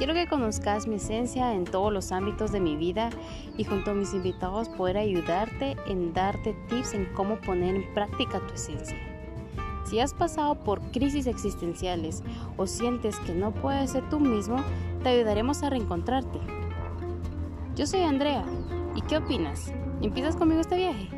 Quiero que conozcas mi esencia en todos los ámbitos de mi vida y junto a mis invitados poder ayudarte en darte tips en cómo poner en práctica tu esencia. Si has pasado por crisis existenciales o sientes que no puedes ser tú mismo, te ayudaremos a reencontrarte. Yo soy Andrea, ¿y qué opinas? ¿Empiezas conmigo este viaje?